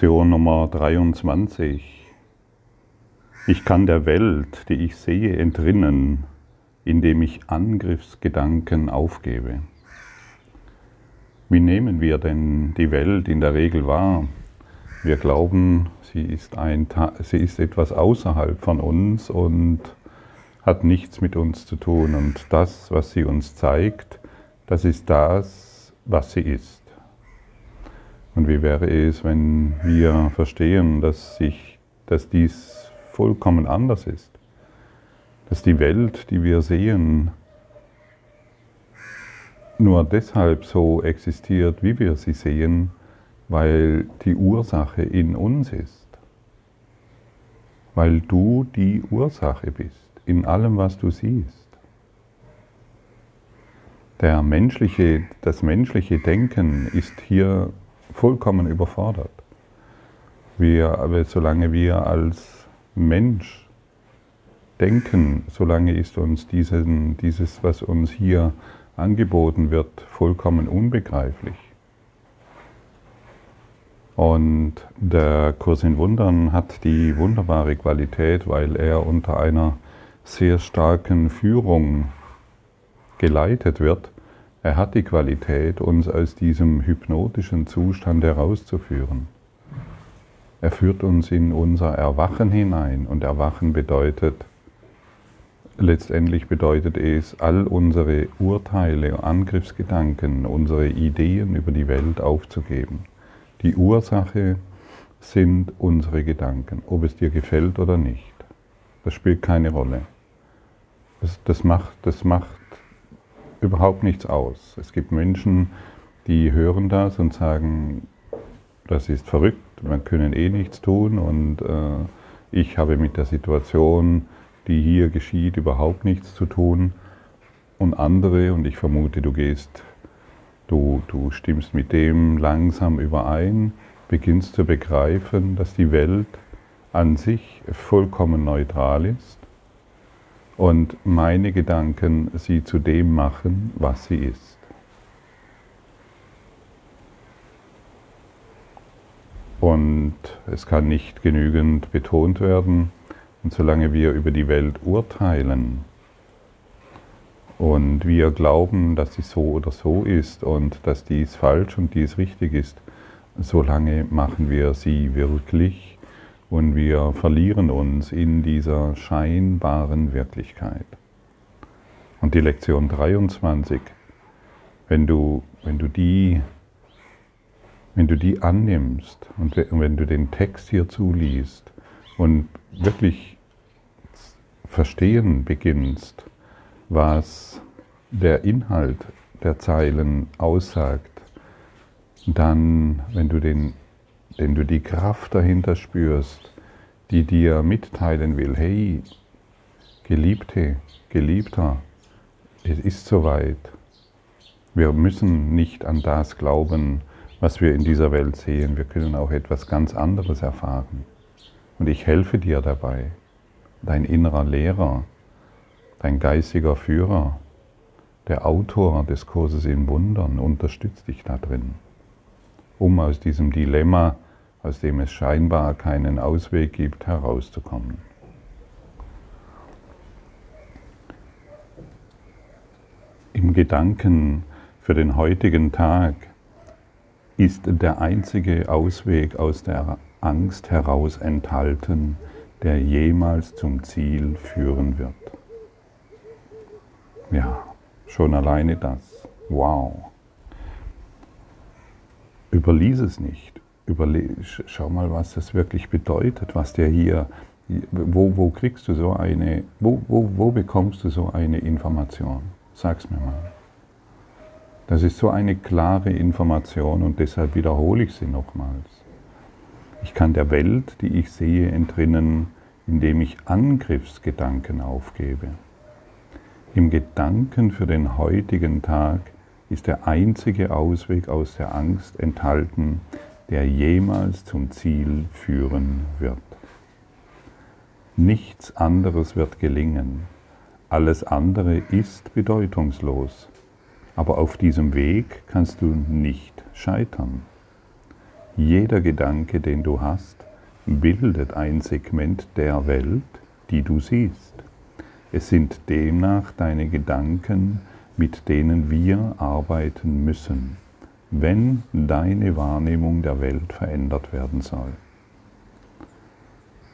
Lektion Nummer 23. Ich kann der Welt, die ich sehe, entrinnen, indem ich Angriffsgedanken aufgebe. Wie nehmen wir denn die Welt in der Regel wahr? Wir glauben, sie ist, ein, sie ist etwas außerhalb von uns und hat nichts mit uns zu tun. Und das, was sie uns zeigt, das ist das, was sie ist. Und wie wäre es, wenn wir verstehen, dass, sich, dass dies vollkommen anders ist? Dass die Welt, die wir sehen, nur deshalb so existiert, wie wir sie sehen, weil die Ursache in uns ist. Weil du die Ursache bist in allem, was du siehst. Der menschliche, das menschliche Denken ist hier vollkommen überfordert. Wir, aber solange wir als Mensch denken, solange ist uns diesen, dieses, was uns hier angeboten wird, vollkommen unbegreiflich. Und der Kurs in Wundern hat die wunderbare Qualität, weil er unter einer sehr starken Führung geleitet wird. Er hat die Qualität, uns aus diesem hypnotischen Zustand herauszuführen. Er führt uns in unser Erwachen hinein und Erwachen bedeutet, letztendlich bedeutet es, all unsere Urteile, Angriffsgedanken, unsere Ideen über die Welt aufzugeben. Die Ursache sind unsere Gedanken, ob es dir gefällt oder nicht. Das spielt keine Rolle. Das, das, macht, das macht überhaupt nichts aus. Es gibt Menschen, die hören das und sagen, das ist verrückt, wir können eh nichts tun und äh, ich habe mit der Situation die hier geschieht, überhaupt nichts zu tun. Und andere, und ich vermute, du gehst, du, du stimmst mit dem langsam überein, beginnst zu begreifen, dass die Welt an sich vollkommen neutral ist und meine Gedanken sie zu dem machen, was sie ist. Und es kann nicht genügend betont werden, und solange wir über die Welt urteilen und wir glauben, dass sie so oder so ist und dass dies falsch und dies richtig ist, solange machen wir sie wirklich und wir verlieren uns in dieser scheinbaren Wirklichkeit. Und die Lektion 23, wenn du, wenn du die wenn du die annimmst und wenn du den Text hier zuliest und wirklich verstehen beginnst, was der Inhalt der Zeilen aussagt, dann, wenn du, den, wenn du die Kraft dahinter spürst, die dir mitteilen will, hey, Geliebte, Geliebter, es ist soweit. Wir müssen nicht an das glauben, was wir in dieser Welt sehen. Wir können auch etwas ganz anderes erfahren. Und ich helfe dir dabei, dein innerer Lehrer, dein geistiger Führer, der Autor des Kurses in Wundern unterstützt dich da drin, um aus diesem Dilemma, aus dem es scheinbar keinen Ausweg gibt, herauszukommen. Im Gedanken für den heutigen Tag ist der einzige Ausweg aus der Angst heraus enthalten, der jemals zum Ziel führen wird. Ja, schon alleine das. Wow. Überlies es nicht. Überle schau mal, was das wirklich bedeutet, was der hier, wo, wo kriegst du so eine, wo, wo, wo bekommst du so eine Information? Sag's mir mal. Das ist so eine klare Information und deshalb wiederhole ich sie nochmals. Ich kann der Welt, die ich sehe, entrinnen, indem ich Angriffsgedanken aufgebe. Im Gedanken für den heutigen Tag ist der einzige Ausweg aus der Angst enthalten, der jemals zum Ziel führen wird. Nichts anderes wird gelingen. Alles andere ist bedeutungslos. Aber auf diesem Weg kannst du nicht scheitern. Jeder Gedanke, den du hast, bildet ein Segment der Welt, die du siehst. Es sind demnach deine Gedanken, mit denen wir arbeiten müssen, wenn deine Wahrnehmung der Welt verändert werden soll.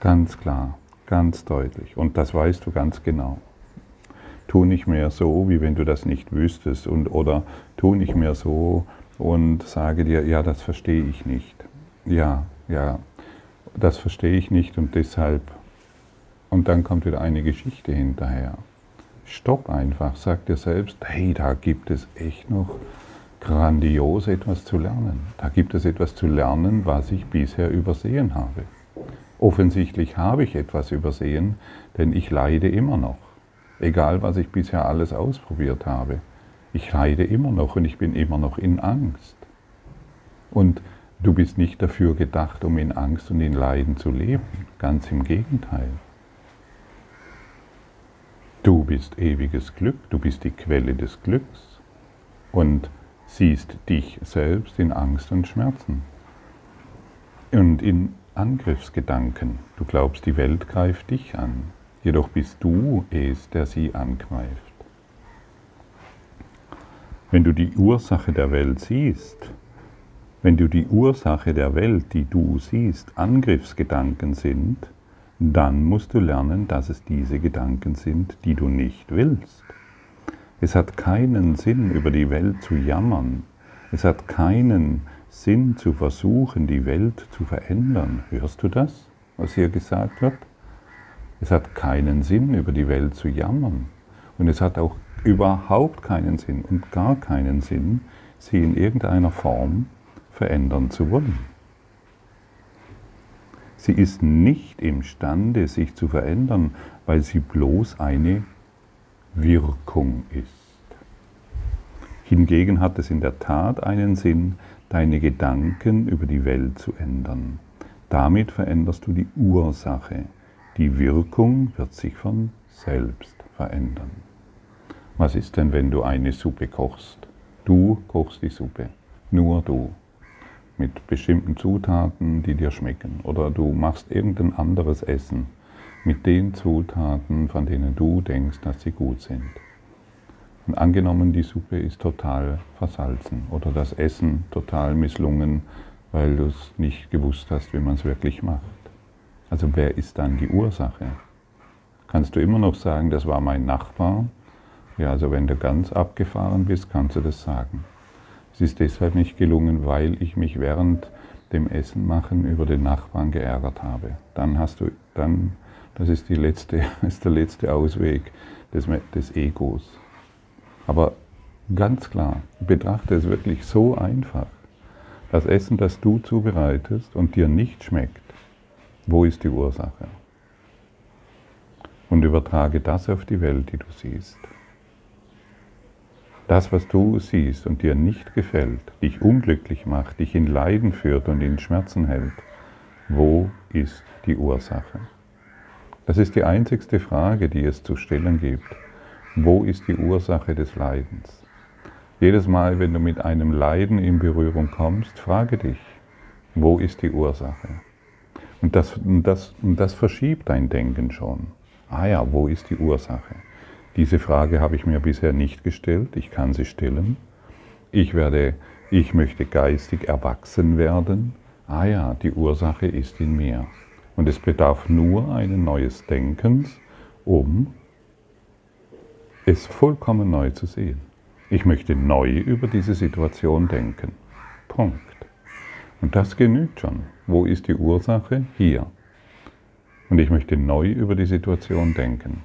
Ganz klar, ganz deutlich. Und das weißt du ganz genau. Tu nicht mehr so, wie wenn du das nicht wüsstest. Und, oder tu nicht mehr so und sage dir, ja, das verstehe ich nicht. Ja, ja, das verstehe ich nicht und deshalb. Und dann kommt wieder eine Geschichte hinterher. Stopp einfach, sag dir selbst, hey, da gibt es echt noch grandios etwas zu lernen. Da gibt es etwas zu lernen, was ich bisher übersehen habe. Offensichtlich habe ich etwas übersehen, denn ich leide immer noch. Egal, was ich bisher alles ausprobiert habe. Ich leide immer noch und ich bin immer noch in Angst. Und du bist nicht dafür gedacht, um in Angst und in Leiden zu leben. Ganz im Gegenteil. Du bist ewiges Glück, du bist die Quelle des Glücks und siehst dich selbst in Angst und Schmerzen und in Angriffsgedanken. Du glaubst, die Welt greift dich an, jedoch bist du es, der sie angreift. Wenn du die Ursache der Welt siehst, wenn du die Ursache der Welt, die du siehst, Angriffsgedanken sind, dann musst du lernen, dass es diese Gedanken sind, die du nicht willst. Es hat keinen Sinn, über die Welt zu jammern. Es hat keinen Sinn zu versuchen, die Welt zu verändern. Hörst du das, was hier gesagt wird? Es hat keinen Sinn, über die Welt zu jammern. Und es hat auch überhaupt keinen Sinn und gar keinen Sinn, sie in irgendeiner Form verändern zu wollen. Sie ist nicht imstande, sich zu verändern, weil sie bloß eine Wirkung ist. Hingegen hat es in der Tat einen Sinn, deine Gedanken über die Welt zu ändern. Damit veränderst du die Ursache. Die Wirkung wird sich von selbst verändern. Was ist denn, wenn du eine Suppe kochst? Du kochst die Suppe, nur du, mit bestimmten Zutaten, die dir schmecken. Oder du machst irgendein anderes Essen mit den Zutaten, von denen du denkst, dass sie gut sind. Und angenommen, die Suppe ist total versalzen oder das Essen total misslungen, weil du es nicht gewusst hast, wie man es wirklich macht. Also wer ist dann die Ursache? Kannst du immer noch sagen, das war mein Nachbar? Ja, also wenn du ganz abgefahren bist, kannst du das sagen. Es ist deshalb nicht gelungen, weil ich mich während dem Essen machen über den Nachbarn geärgert habe. Dann hast du, dann, das ist, die letzte, ist der letzte Ausweg des, des Egos. Aber ganz klar, betrachte es wirklich so einfach. Das Essen, das du zubereitest und dir nicht schmeckt, wo ist die Ursache? Und übertrage das auf die Welt, die du siehst. Das, was du siehst und dir nicht gefällt, dich unglücklich macht, dich in Leiden führt und in Schmerzen hält, wo ist die Ursache? Das ist die einzigste Frage, die es zu stellen gibt. Wo ist die Ursache des Leidens? Jedes Mal, wenn du mit einem Leiden in Berührung kommst, frage dich, wo ist die Ursache? Und das, und das, und das verschiebt dein Denken schon. Ah ja, wo ist die Ursache? Diese Frage habe ich mir bisher nicht gestellt, ich kann sie stellen. Ich werde, ich möchte geistig erwachsen werden. Ah ja, die Ursache ist in mir. Und es bedarf nur eines neues Denkens, um es vollkommen neu zu sehen. Ich möchte neu über diese Situation denken. Punkt. Und das genügt schon. Wo ist die Ursache? Hier. Und ich möchte neu über die Situation denken.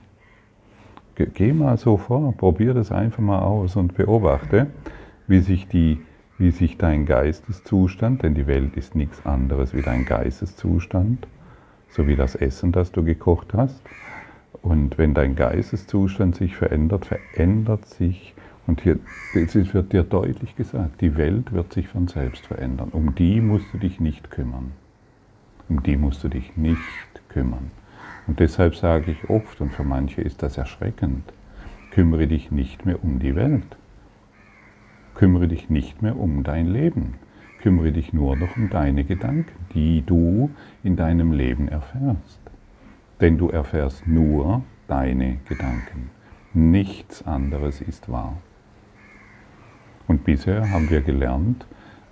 Geh mal so vor, probier das einfach mal aus und beobachte, wie sich, die, wie sich dein Geisteszustand, denn die Welt ist nichts anderes wie dein Geisteszustand, so wie das Essen, das du gekocht hast, und wenn dein Geisteszustand sich verändert, verändert sich, und hier es wird dir deutlich gesagt, die Welt wird sich von selbst verändern. Um die musst du dich nicht kümmern. Um die musst du dich nicht kümmern. Und deshalb sage ich oft, und für manche ist das erschreckend, kümmere dich nicht mehr um die Welt. Kümmere dich nicht mehr um dein Leben. kümmere dich nur noch um deine Gedanken, die du in deinem Leben erfährst. Denn du erfährst nur deine Gedanken. Nichts anderes ist wahr. Und bisher haben wir gelernt,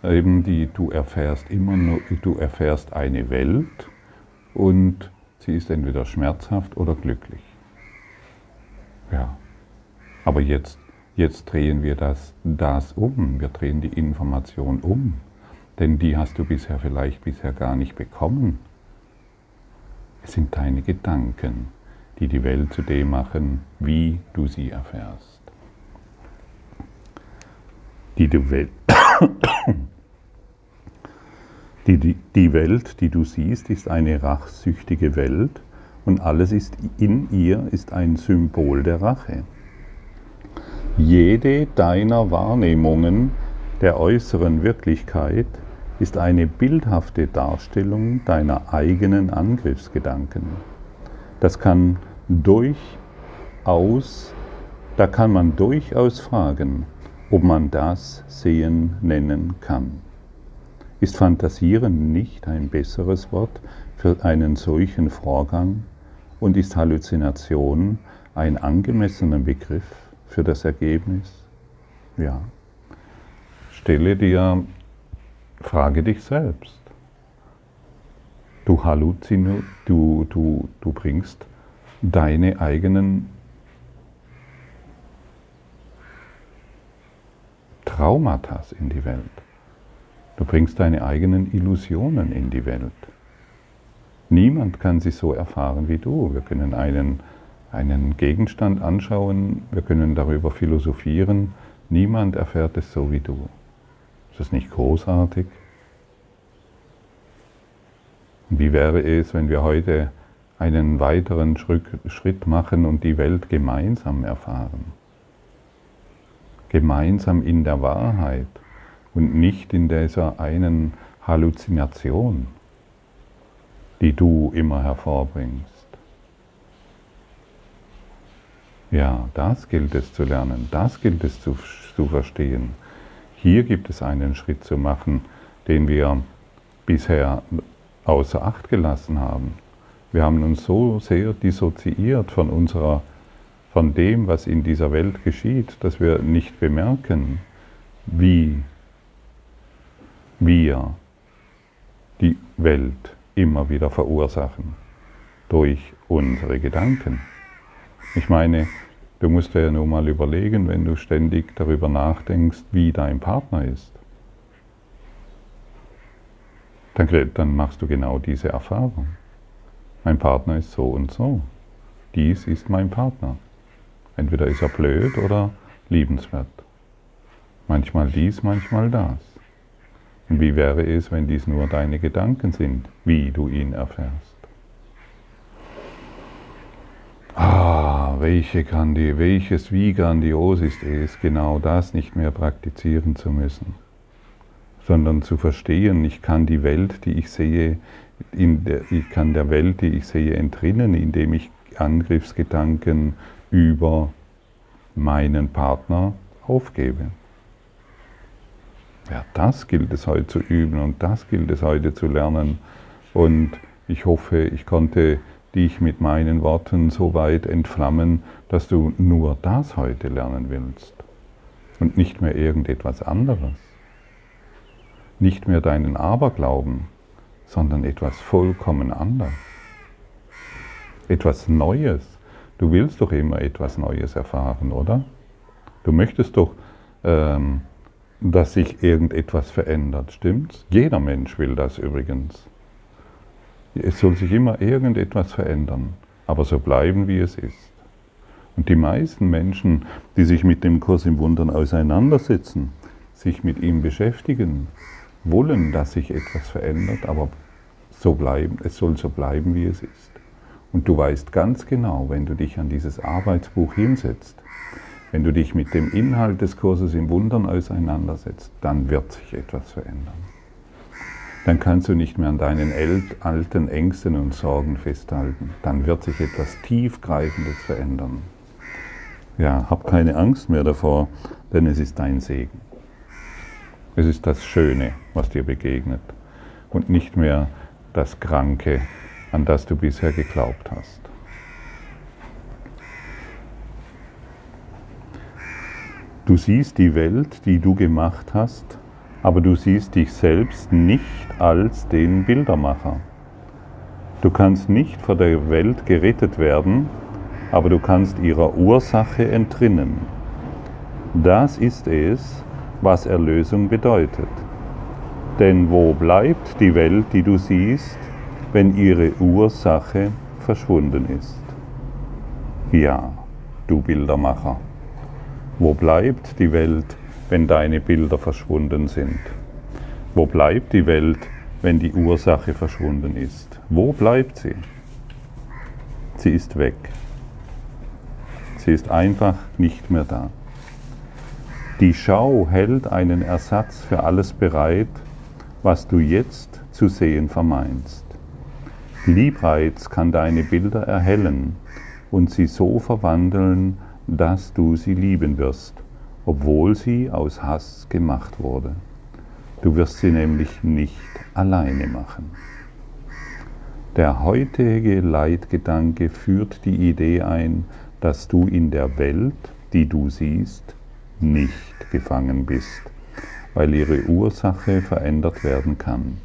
eben die, du erfährst immer nur, du erfährst eine Welt und sie ist entweder schmerzhaft oder glücklich. Ja. Aber jetzt, jetzt drehen wir das, das um. Wir drehen die Information um. Denn die hast du bisher vielleicht bisher gar nicht bekommen. Es sind deine Gedanken, die die Welt zu dem machen, wie du sie erfährst. Die, die, Welt, die, die, die Welt, die du siehst, ist eine rachsüchtige Welt und alles ist in ihr ist ein Symbol der Rache. Jede deiner Wahrnehmungen der äußeren Wirklichkeit ist eine bildhafte Darstellung deiner eigenen Angriffsgedanken. Das kann durchaus, da kann man durchaus fragen, ob man das Sehen nennen kann. Ist Fantasieren nicht ein besseres Wort für einen solchen Vorgang und ist Halluzination ein angemessener Begriff für das Ergebnis? Ja. Stelle dir Frage dich selbst. Du halluzinu, du, du, du bringst deine eigenen Traumata in die Welt. Du bringst deine eigenen Illusionen in die Welt. Niemand kann sie so erfahren wie du. Wir können einen, einen Gegenstand anschauen, wir können darüber philosophieren. Niemand erfährt es so wie du. Das nicht großartig? Wie wäre es, wenn wir heute einen weiteren Schritt machen und die Welt gemeinsam erfahren? Gemeinsam in der Wahrheit und nicht in dieser einen Halluzination, die du immer hervorbringst. Ja, das gilt es zu lernen, das gilt es zu, zu verstehen. Hier gibt es einen Schritt zu machen, den wir bisher außer Acht gelassen haben. Wir haben uns so sehr dissoziiert von unserer, von dem, was in dieser Welt geschieht, dass wir nicht bemerken, wie wir die Welt immer wieder verursachen durch unsere Gedanken. Ich meine, Du musst dir ja nur mal überlegen, wenn du ständig darüber nachdenkst, wie dein Partner ist. Dann, dann machst du genau diese Erfahrung. Mein Partner ist so und so. Dies ist mein Partner. Entweder ist er blöd oder liebenswert. Manchmal dies, manchmal das. Und wie wäre es, wenn dies nur deine Gedanken sind, wie du ihn erfährst? Ah, welche Grandi welches, wie grandios ist es, genau das nicht mehr praktizieren zu müssen, sondern zu verstehen, ich kann die Welt, die ich sehe, der, ich kann der Welt, die ich sehe, entrinnen, indem ich Angriffsgedanken über meinen Partner aufgebe. Ja, das gilt es heute zu üben und das gilt es heute zu lernen. Und ich hoffe, ich konnte dich mit meinen Worten so weit entflammen, dass du nur das heute lernen willst und nicht mehr irgendetwas anderes. Nicht mehr deinen Aberglauben, sondern etwas vollkommen anderes. Etwas Neues. Du willst doch immer etwas Neues erfahren, oder? Du möchtest doch, ähm, dass sich irgendetwas verändert, stimmt's? Jeder Mensch will das übrigens. Es soll sich immer irgendetwas verändern, aber so bleiben, wie es ist. Und die meisten Menschen, die sich mit dem Kurs im Wundern auseinandersetzen, sich mit ihm beschäftigen, wollen, dass sich etwas verändert, aber so bleiben, es soll so bleiben, wie es ist. Und du weißt ganz genau, wenn du dich an dieses Arbeitsbuch hinsetzt, wenn du dich mit dem Inhalt des Kurses im Wundern auseinandersetzt, dann wird sich etwas verändern dann kannst du nicht mehr an deinen alten Ängsten und Sorgen festhalten. Dann wird sich etwas Tiefgreifendes verändern. Ja, hab keine Angst mehr davor, denn es ist dein Segen. Es ist das Schöne, was dir begegnet und nicht mehr das Kranke, an das du bisher geglaubt hast. Du siehst die Welt, die du gemacht hast, aber du siehst dich selbst nicht als den Bildermacher. Du kannst nicht vor der Welt gerettet werden, aber du kannst ihrer Ursache entrinnen. Das ist es, was Erlösung bedeutet. Denn wo bleibt die Welt, die du siehst, wenn ihre Ursache verschwunden ist? Ja, du Bildermacher. Wo bleibt die Welt, wenn deine Bilder verschwunden sind? Wo bleibt die Welt, wenn die Ursache verschwunden ist? Wo bleibt sie? Sie ist weg. Sie ist einfach nicht mehr da. Die Schau hält einen Ersatz für alles bereit, was du jetzt zu sehen vermeinst. Liebreiz kann deine Bilder erhellen und sie so verwandeln, dass du sie lieben wirst, obwohl sie aus Hass gemacht wurde. Du wirst sie nämlich nicht alleine machen. Der heutige Leitgedanke führt die Idee ein, dass du in der Welt, die du siehst, nicht gefangen bist, weil ihre Ursache verändert werden kann.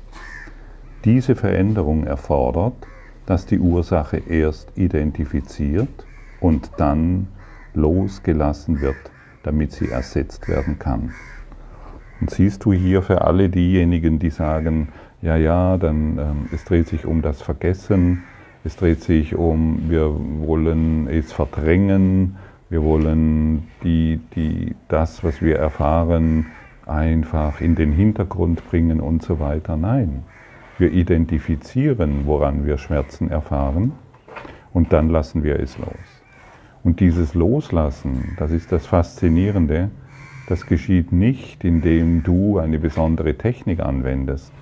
Diese Veränderung erfordert, dass die Ursache erst identifiziert und dann losgelassen wird, damit sie ersetzt werden kann. Und siehst du hier für alle diejenigen, die sagen, ja, ja, dann ähm, es dreht sich um das Vergessen, es dreht sich um, wir wollen es verdrängen, wir wollen die, die, das, was wir erfahren, einfach in den Hintergrund bringen und so weiter. Nein, wir identifizieren, woran wir Schmerzen erfahren und dann lassen wir es los. Und dieses Loslassen, das ist das Faszinierende, das geschieht nicht, indem du eine besondere Technik anwendest,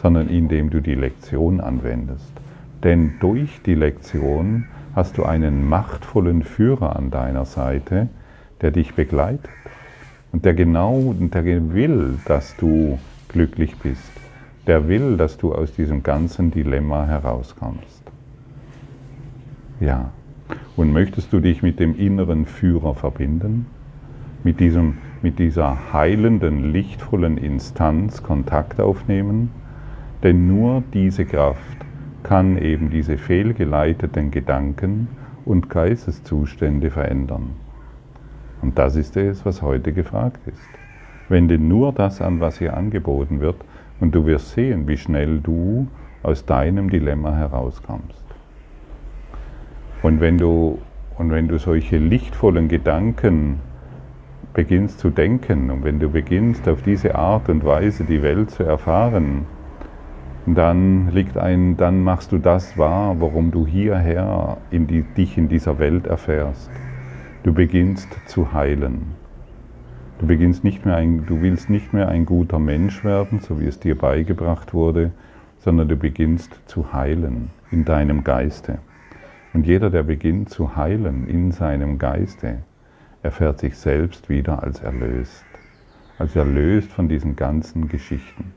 sondern indem du die Lektion anwendest. Denn durch die Lektion hast du einen machtvollen Führer an deiner Seite, der dich begleitet und der genau, der will, dass du glücklich bist. Der will, dass du aus diesem ganzen Dilemma herauskommst. Ja. Und möchtest du dich mit dem inneren Führer verbinden? Mit, diesem, mit dieser heilenden, lichtvollen Instanz Kontakt aufnehmen? Denn nur diese Kraft kann eben diese fehlgeleiteten Gedanken und Geisteszustände verändern. Und das ist es, was heute gefragt ist. Wende nur das an, was hier angeboten wird, und du wirst sehen, wie schnell du aus deinem Dilemma herauskommst. Und wenn du, und wenn du solche lichtvollen Gedanken beginnst zu denken und wenn du beginnst auf diese Art und Weise die Welt zu erfahren, dann liegt ein, dann machst du das wahr, worum du hierher in die, dich in dieser Welt erfährst. Du beginnst zu heilen. Du beginnst nicht mehr ein, du willst nicht mehr ein guter Mensch werden, so wie es dir beigebracht wurde, sondern du beginnst zu heilen in deinem Geiste. Und jeder, der beginnt zu heilen in seinem Geiste, erfährt sich selbst wieder als erlöst. Als erlöst von diesen ganzen Geschichten.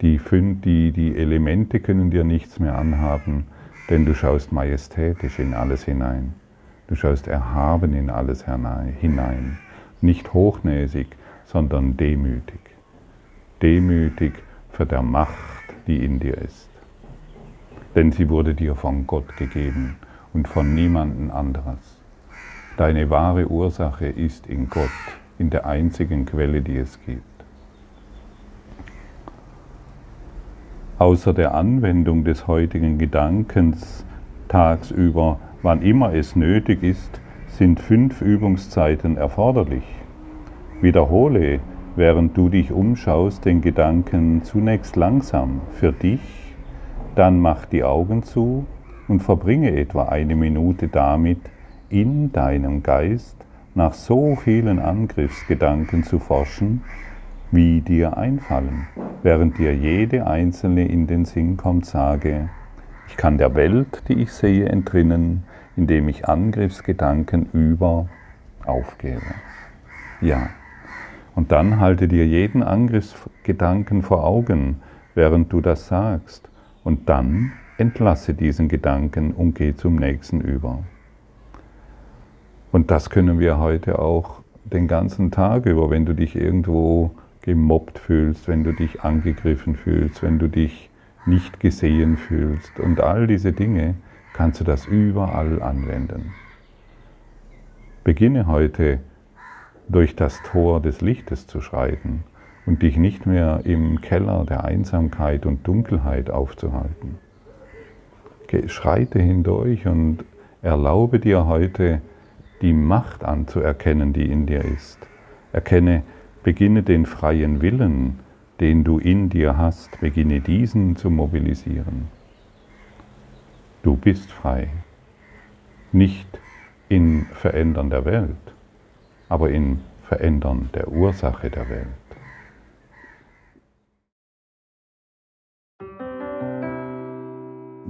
Die, die, die Elemente können dir nichts mehr anhaben, denn du schaust majestätisch in alles hinein. Du schaust erhaben in alles hinein. Nicht hochnäsig, sondern demütig. Demütig für der Macht, die in dir ist. Denn sie wurde dir von Gott gegeben und von niemandem anderes. Deine wahre Ursache ist in Gott, in der einzigen Quelle, die es gibt. Außer der Anwendung des heutigen Gedankens tagsüber, wann immer es nötig ist, sind fünf Übungszeiten erforderlich. Wiederhole, während du dich umschaust, den Gedanken zunächst langsam für dich, dann mach die Augen zu und verbringe etwa eine Minute damit, in deinem Geist nach so vielen Angriffsgedanken zu forschen, wie dir einfallen. Während dir jede einzelne in den Sinn kommt, sage, ich kann der Welt, die ich sehe, entrinnen, indem ich Angriffsgedanken über aufgebe. Ja. Und dann halte dir jeden Angriffsgedanken vor Augen, während du das sagst. Und dann entlasse diesen Gedanken und geh zum nächsten über. Und das können wir heute auch den ganzen Tag über, wenn du dich irgendwo gemobbt fühlst, wenn du dich angegriffen fühlst, wenn du dich nicht gesehen fühlst und all diese Dinge, kannst du das überall anwenden. Beginne heute durch das Tor des Lichtes zu schreiten und dich nicht mehr im Keller der Einsamkeit und Dunkelheit aufzuhalten. Schreite hindurch und erlaube dir heute die Macht anzuerkennen, die in dir ist. Erkenne, beginne den freien Willen, den du in dir hast, beginne diesen zu mobilisieren. Du bist frei, nicht in Verändern der Welt, aber in Verändern der Ursache der Welt.